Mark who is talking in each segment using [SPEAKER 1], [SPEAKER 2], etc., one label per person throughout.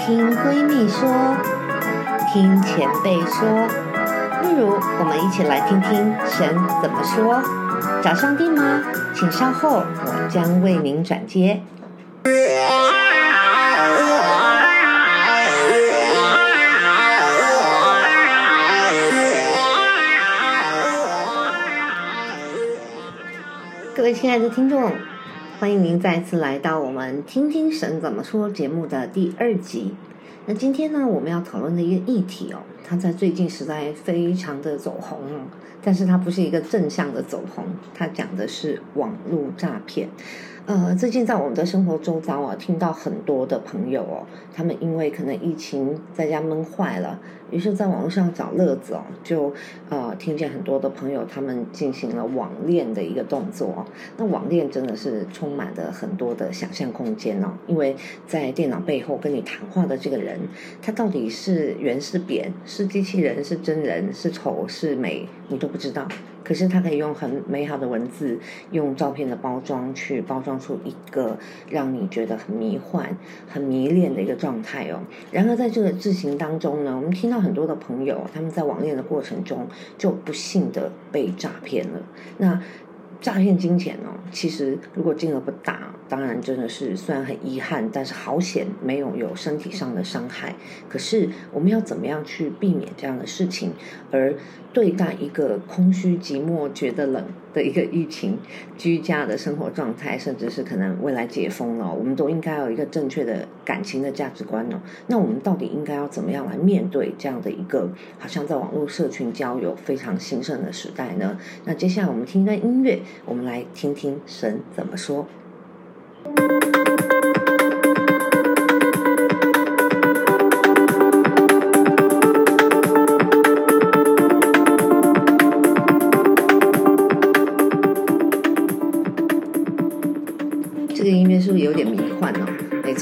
[SPEAKER 1] 听闺蜜说，听前辈说，不如我们一起来听听神怎么说。找上帝吗？请稍后，我将为您转接。各位亲爱的听众。欢迎您再次来到我们《听听神怎么说》节目的第二集。那今天呢，我们要讨论的一个议题哦，它在最近实在非常的走红，但是它不是一个正向的走红，它讲的是网络诈骗。呃，最近在我们的生活周遭啊，听到很多的朋友哦，他们因为可能疫情在家闷坏了，于是在网络上找乐子哦，就呃听见很多的朋友他们进行了网恋的一个动作哦。那网恋真的是充满了很多的想象空间哦，因为在电脑背后跟你谈话的这个的人，他到底是圆是扁，是机器人是真人，是丑是美，你都不知道。可是他可以用很美好的文字，用照片的包装去包装出一个让你觉得很迷幻、很迷恋的一个状态哦。然而在这个事情当中呢，我们听到很多的朋友他们在网恋的过程中就不幸的被诈骗了。那诈骗金钱哦，其实如果金额不大，当然真的是虽然很遗憾，但是好险没有有身体上的伤害。可是我们要怎么样去避免这样的事情，而对待一个空虚、寂寞、觉得冷的一个疫情、居家的生活状态，甚至是可能未来解封了，我们都应该有一个正确的感情的价值观哦。那我们到底应该要怎么样来面对这样的一个好像在网络社群交友非常兴盛的时代呢？那接下来我们听一段音乐。我们来听听神怎么说。这个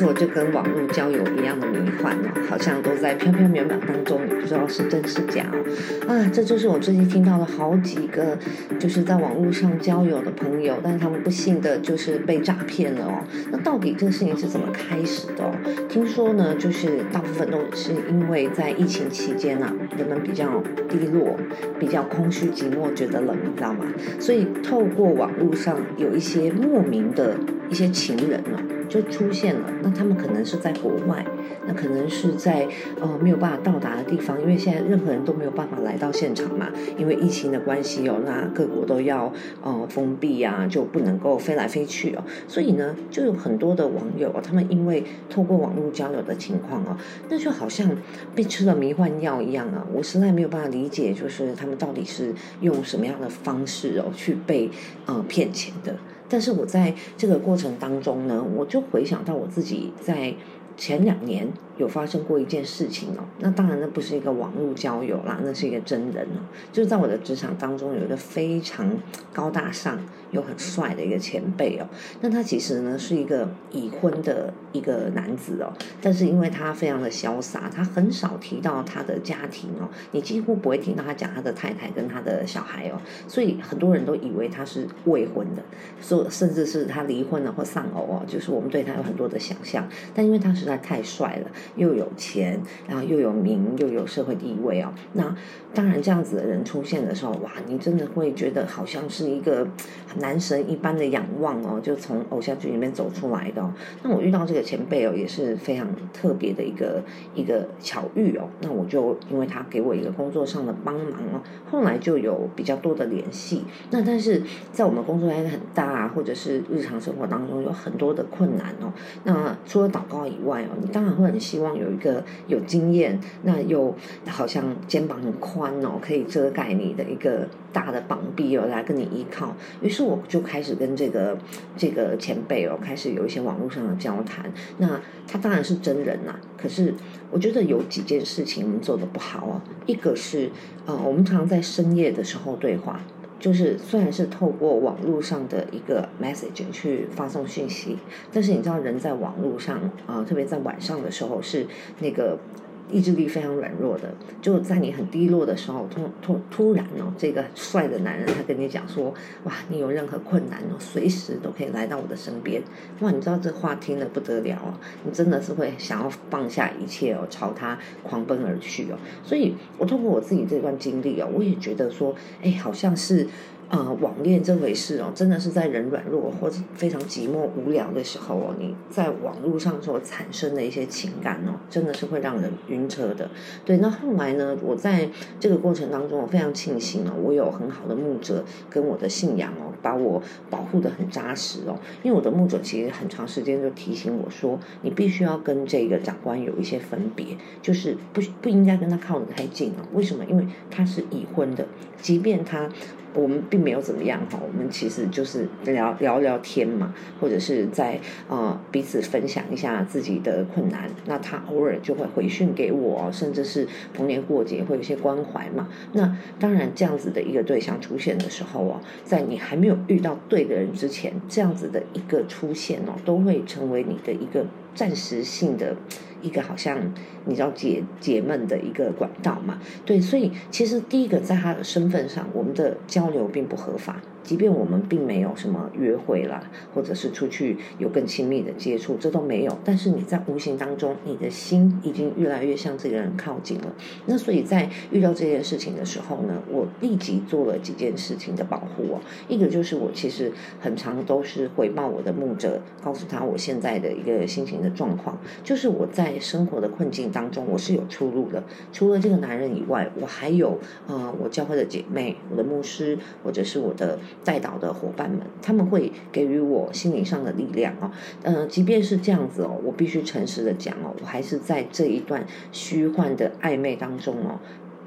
[SPEAKER 1] 错，就跟网络交友一样的迷幻呢，好像都在飘飘渺渺当中，你不知道是真是假哦。啊，这就是我最近听到了好几个，就是在网络上交友的朋友，但是他们不幸的就是被诈骗了哦。那到底这个事情是怎么开始的？听说呢，就是大部分都是因为在疫情期间啊，人们比较低落，比较空虚寂寞，觉得冷，你知道吗？所以透过网络上有一些莫名的一些情人呢，就出现了。那他们可能是在国外，那可能是在呃没有办法到达的地方，因为现在任何人都没有办法来到现场嘛，因为疫情的关系哦，那各国都要呃封闭啊，就不能够飞来飞去哦，所以呢，就有很多的网友，他们因为透过网络交流的情况哦，那就好像被吃了迷幻药一样啊，我实在没有办法理解，就是他们到底是用什么样的方式哦去被呃骗钱的。但是我在这个过程当中呢，我就回想到我自己在前两年有发生过一件事情哦。那当然那不是一个网络交友啦，那是一个真人哦。就是在我的职场当中有一个非常高大上又很帅的一个前辈哦。那他其实呢是一个已婚的一个男子哦，但是因为他非常的潇洒，他很少提到他的家庭哦，你几乎不会听到他讲他的太太跟他的小孩哦，所以很多人都以为他是未婚的，所甚至是他离婚了或丧偶哦，就是我们对他有很多的想象。但因为他实在太帅了，又有钱，然后又有名，又有社会地位哦。那当然这样子的人出现的时候，哇，你真的会觉得好像是一个男神一般的仰望哦，就从偶像剧里面走出来的哦。那我遇到这个前辈哦，也是非常特别的一个一个巧遇哦。那我就因为他给我一个工作上的帮忙哦，后来就有比较多的联系。那但是在我们工作压力很大啊。或者是日常生活当中有很多的困难哦，那除了祷告以外你当然会很希望有一个有经验，那又好像肩膀很宽哦，可以遮盖你的一个大的膀臂哦，来跟你依靠。于是我就开始跟这个这个前辈哦，开始有一些网络上的交谈。那他当然是真人呐，可是我觉得有几件事情我们做得不好哦。一个是呃，我们常常在深夜的时候对话。就是虽然是透过网络上的一个 message 去发送讯息，但是你知道人在网络上啊、呃，特别在晚上的时候是那个意志力非常软弱的，就在你很低落的时候，突突突然哦，这个帅的男人他跟你讲说，哇，你有任何困难哦，随时都可以来到我的身边。哇，你知道这话听得不得了哦，你真的是会想要放下一切哦，朝他狂奔而去哦。所以我通过我自己这段经历哦，我也觉得说，哎，好像是。呃，网恋这回事哦，真的是在人软弱或者非常寂寞无聊的时候哦，你在网络上所产生的一些情感哦，真的是会让人晕车的。对，那后来呢，我在这个过程当中，我非常庆幸哦，我有很好的牧者跟我的信仰哦，把我保护得很扎实哦。因为我的牧者其实很长时间就提醒我说，你必须要跟这个长官有一些分别，就是不不应该跟他靠得太近哦。为什么？因为他是已婚的，即便他。我们并没有怎么样哈，我们其实就是聊聊聊天嘛，或者是在呃彼此分享一下自己的困难。那他偶尔就会回讯给我，甚至是逢年过节会有些关怀嘛。那当然这样子的一个对象出现的时候哦，在你还没有遇到对的人之前，这样子的一个出现哦，都会成为你的一个暂时性的。一个好像你知道解解闷的一个管道嘛，对，所以其实第一个在他的身份上，我们的交流并不合法。即便我们并没有什么约会啦，或者是出去有更亲密的接触，这都没有。但是你在无形当中，你的心已经越来越向这个人靠近了。那所以在遇到这件事情的时候呢，我立即做了几件事情的保护哦。一个就是我其实很常都是回报我的牧者，告诉他我现在的一个心情的状况，就是我在生活的困境当中，我是有出路的。除了这个男人以外，我还有呃，我教会的姐妹，我的牧师，或者是我的。带导的伙伴们，他们会给予我心理上的力量哦。嗯，即便是这样子哦，我必须诚实的讲哦，我还是在这一段虚幻的暧昧当中哦，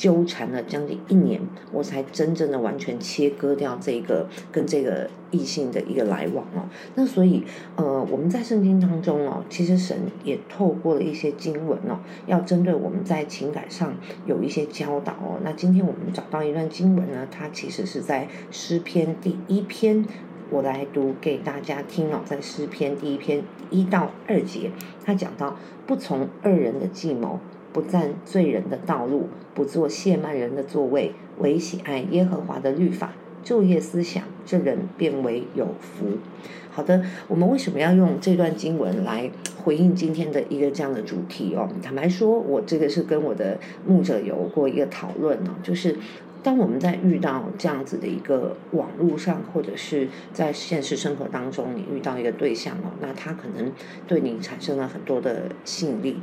[SPEAKER 1] 纠缠了将近一年，我才真正的完全切割掉这个跟这个异性的一个来往哦。那所以呃，我们在圣经当中哦，其实神也透过了一些经文哦，要针对我们在情感上有一些教导哦。那今天我们找到一段经文呢，它其实是在诗篇第一篇，我来读给大家听哦，在诗篇第一篇一到二节，他讲到不从二人的计谋。不占罪人的道路，不做亵慢人的座位，唯喜爱耶和华的律法，昼夜思想，这人便为有福。好的，我们为什么要用这段经文来回应今天的一个这样的主题哦？坦白说，我这个是跟我的牧者有过一个讨论哦，就是当我们在遇到这样子的一个网络上，或者是在现实生活当中，你遇到一个对象哦，那他可能对你产生了很多的吸引力。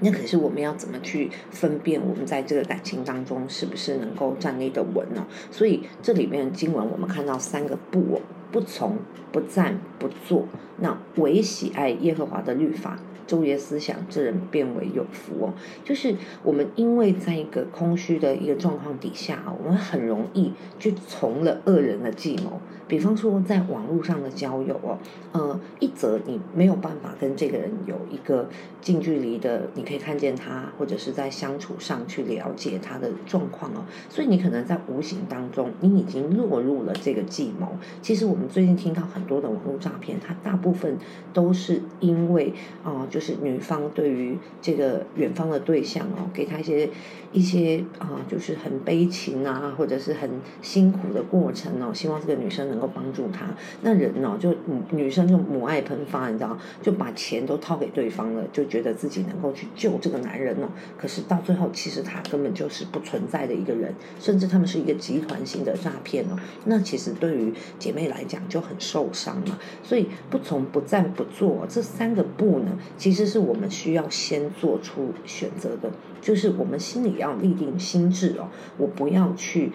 [SPEAKER 1] 那可是我们要怎么去分辨我们在这个感情当中是不是能够站立的稳呢？所以这里面经文我们看到三个不哦：不从、不站、不坐。那唯喜爱耶和华的律法。昼夜思想，这人变为有福哦。就是我们因为在一个空虚的一个状况底下，我们很容易就从了恶人的计谋。比方说，在网络上的交友哦，呃，一则你没有办法跟这个人有一个近距离的，你可以看见他，或者是在相处上去了解他的状况哦。所以你可能在无形当中，你已经落入了这个计谋。其实我们最近听到很多的网络诈骗，它大部分都是因为啊，就是女方对于这个远方的对象哦，给他一些一些啊、就是很悲情啊，或者是很辛苦的过程哦，希望这个女生能够帮助他。那人、哦，就女生就母爱喷发，你知道，就把钱都掏给对方了，就觉得自己能够去救这个男人哦。可是到最后，其实他根本就是不存在的一个人，甚至他们是一个集团性的诈骗哦。那其实对于姐妹来讲就很受伤嘛。所以不从、不站、不做这三个不呢，其实是我们需要先做出选择的，就是我们心里要立定心智哦，我不要去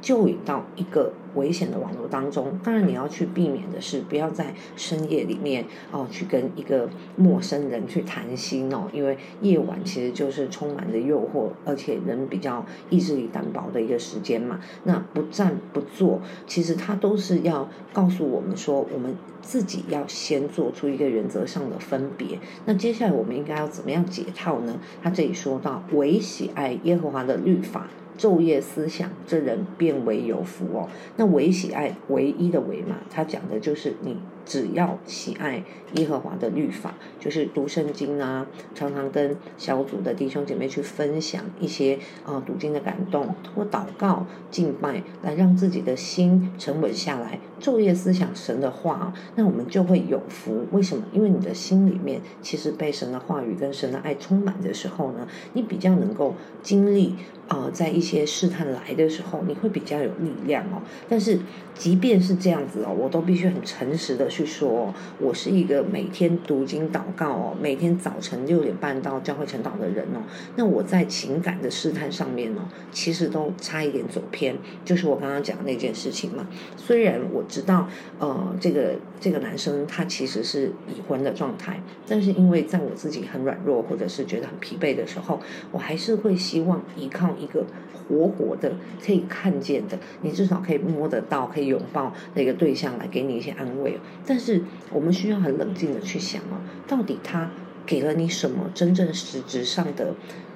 [SPEAKER 1] 就引到一个。危险的网络当中，当然你要去避免的是，不要在深夜里面哦，去跟一个陌生人去谈心哦，因为夜晚其实就是充满着诱惑，而且人比较意志力单薄的一个时间嘛。那不站不坐，其实它都是要告诉我们说，我们自己要先做出一个原则上的分别。那接下来我们应该要怎么样解套呢？他这里说到，唯喜爱耶和华的律法。昼夜思想，这人便为有福哦。那唯喜爱唯一的唯嘛，他讲的就是你只要喜爱耶和华的律法，就是读圣经啊，常常跟小组的弟兄姐妹去分享一些啊、读经的感动，通过祷告敬拜来让自己的心沉稳下来，昼夜思想神的话，那我们就会有福。为什么？因为你的心里面其实被神的话语跟神的爱充满的时候呢，你比较能够经历。啊、呃，在一些试探来的时候，你会比较有力量哦。但是，即便是这样子哦，我都必须很诚实的去说，我是一个每天读经祷告哦，每天早晨六点半到教会晨祷的人哦。那我在情感的试探上面哦，其实都差一点走偏，就是我刚刚讲那件事情嘛。虽然我知道，呃，这个这个男生他其实是已婚的状态，但是因为在我自己很软弱或者是觉得很疲惫的时候，我还是会希望依靠。一个活活的可以看见的，你至少可以摸得到、可以拥抱那个对象来给你一些安慰。但是我们需要很冷静的去想啊，到底他给了你什么真正实质上的？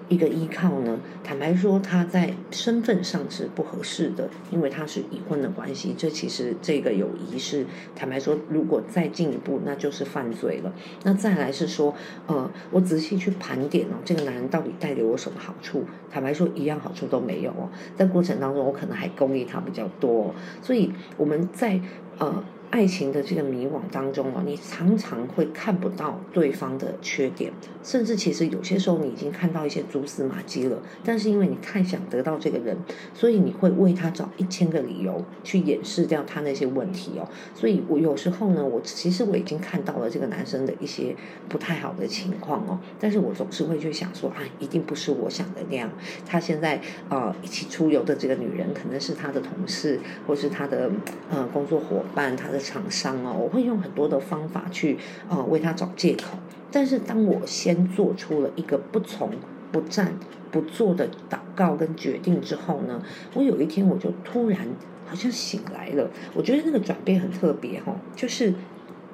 [SPEAKER 1] 一个依靠呢，坦白说，他在身份上是不合适的，因为他是已婚的关系。这其实这个友谊是坦白说，如果再进一步，那就是犯罪了。那再来是说，呃，我仔细去盘点哦，这个男人到底带给我什么好处？坦白说，一样好处都没有哦。在过程当中，我可能还攻击他比较多，所以我们在呃。爱情的这个迷惘当中哦，你常常会看不到对方的缺点，甚至其实有些时候你已经看到一些蛛丝马迹了。但是因为你太想得到这个人，所以你会为他找一千个理由去掩饰掉他那些问题哦。所以我有时候呢，我其实我已经看到了这个男生的一些不太好的情况哦，但是我总是会去想说啊，一定不是我想的那样。他现在呃一起出游的这个女人，可能是他的同事，或是他的呃工作伙伴，他的。厂商哦，我会用很多的方法去呃为他找借口，但是当我先做出了一个不从、不战、不做的祷告跟决定之后呢，我有一天我就突然好像醒来了，我觉得那个转变很特别哈，就是。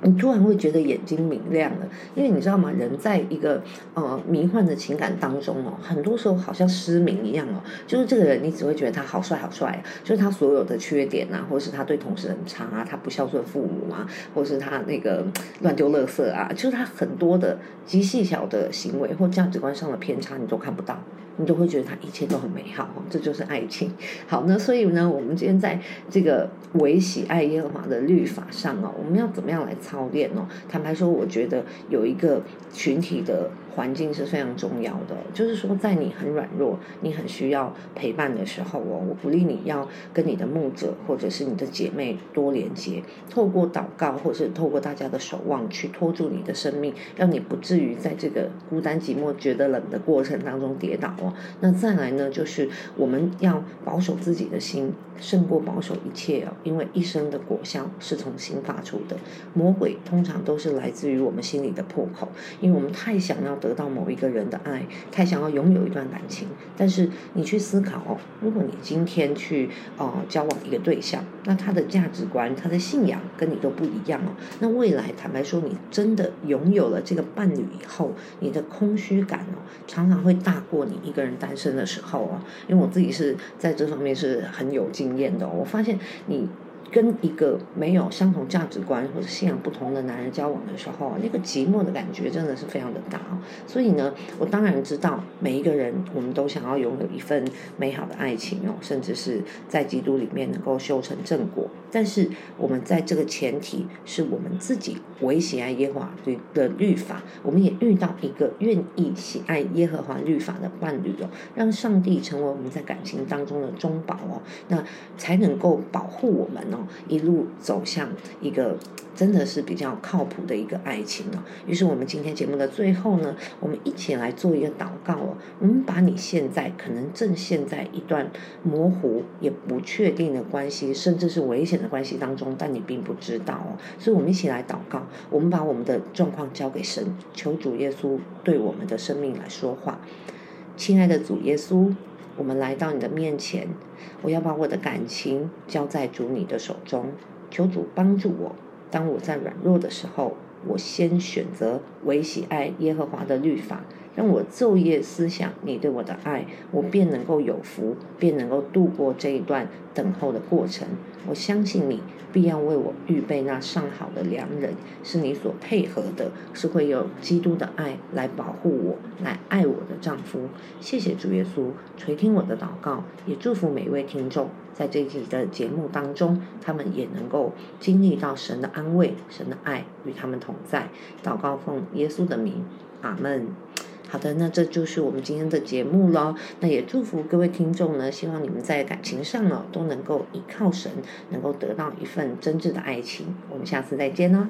[SPEAKER 1] 你突然会觉得眼睛明亮了，因为你知道吗？人在一个呃迷幻的情感当中哦，很多时候好像失明一样哦。就是这个人，你只会觉得他好帅好帅，就是他所有的缺点啊，或者是他对同事很差啊，他不孝顺父母啊，或者是他那个乱丢垃圾啊，就是他很多的极细小的行为或价值观上的偏差，你都看不到。你都会觉得他一切都很美好，这就是爱情。好，那所以呢，我们今天在这个维喜爱耶和华的律法上哦，我们要怎么样来操练呢？坦白说，我觉得有一个群体的。环境是非常重要的，就是说，在你很软弱、你很需要陪伴的时候哦，我鼓励你要跟你的牧者或者是你的姐妹多连接，透过祷告或者是透过大家的守望去拖住你的生命，让你不至于在这个孤单寂寞、觉得冷的过程当中跌倒哦。那再来呢，就是我们要保守自己的心，胜过保守一切哦，因为一生的果效是从心发出的。魔鬼通常都是来自于我们心里的破口，因为我们太想要。得到某一个人的爱，太想要拥有一段感情，但是你去思考哦，如果你今天去呃交往一个对象，那他的价值观、他的信仰跟你都不一样哦，那未来坦白说，你真的拥有了这个伴侣以后，你的空虚感哦，常常会大过你一个人单身的时候哦，因为我自己是在这方面是很有经验的，我发现你。跟一个没有相同价值观或者信仰不同的男人交往的时候，那个寂寞的感觉真的是非常的大哦。所以呢，我当然知道每一个人，我们都想要拥有一份美好的爱情哦，甚至是在基督里面能够修成正果。但是我们在这个前提是我们自己唯喜爱耶和华律的律法，我们也遇到一个愿意喜爱耶和华律法的伴侣哦，让上帝成为我们在感情当中的中保哦，那才能够保护我们哦。一路走向一个真的是比较靠谱的一个爱情哦。于是我们今天节目的最后呢，我们一起来做一个祷告哦。我们把你现在可能正陷在一段模糊也不确定的关系，甚至是危险的关系当中，但你并不知道哦。所以，我们一起来祷告。我们把我们的状况交给神，求主耶稣对我们的生命来说话。亲爱的主耶稣。我们来到你的面前，我要把我的感情交在主你的手中，求主帮助我。当我在软弱的时候，我先选择唯喜爱耶和华的律法。让我昼夜思想你对我的爱，我便能够有福，便能够度过这一段等候的过程。我相信你必要为我预备那上好的良人，是你所配合的，是会有基督的爱来保护我，来爱我的丈夫。谢谢主耶稣垂听我的祷告，也祝福每一位听众，在这一集的节目当中，他们也能够经历到神的安慰，神的爱与他们同在。祷告奉耶稣的名，阿门。好的，那这就是我们今天的节目喽。那也祝福各位听众呢，希望你们在感情上呢都能够依靠神，能够得到一份真挚的爱情。我们下次再见哦。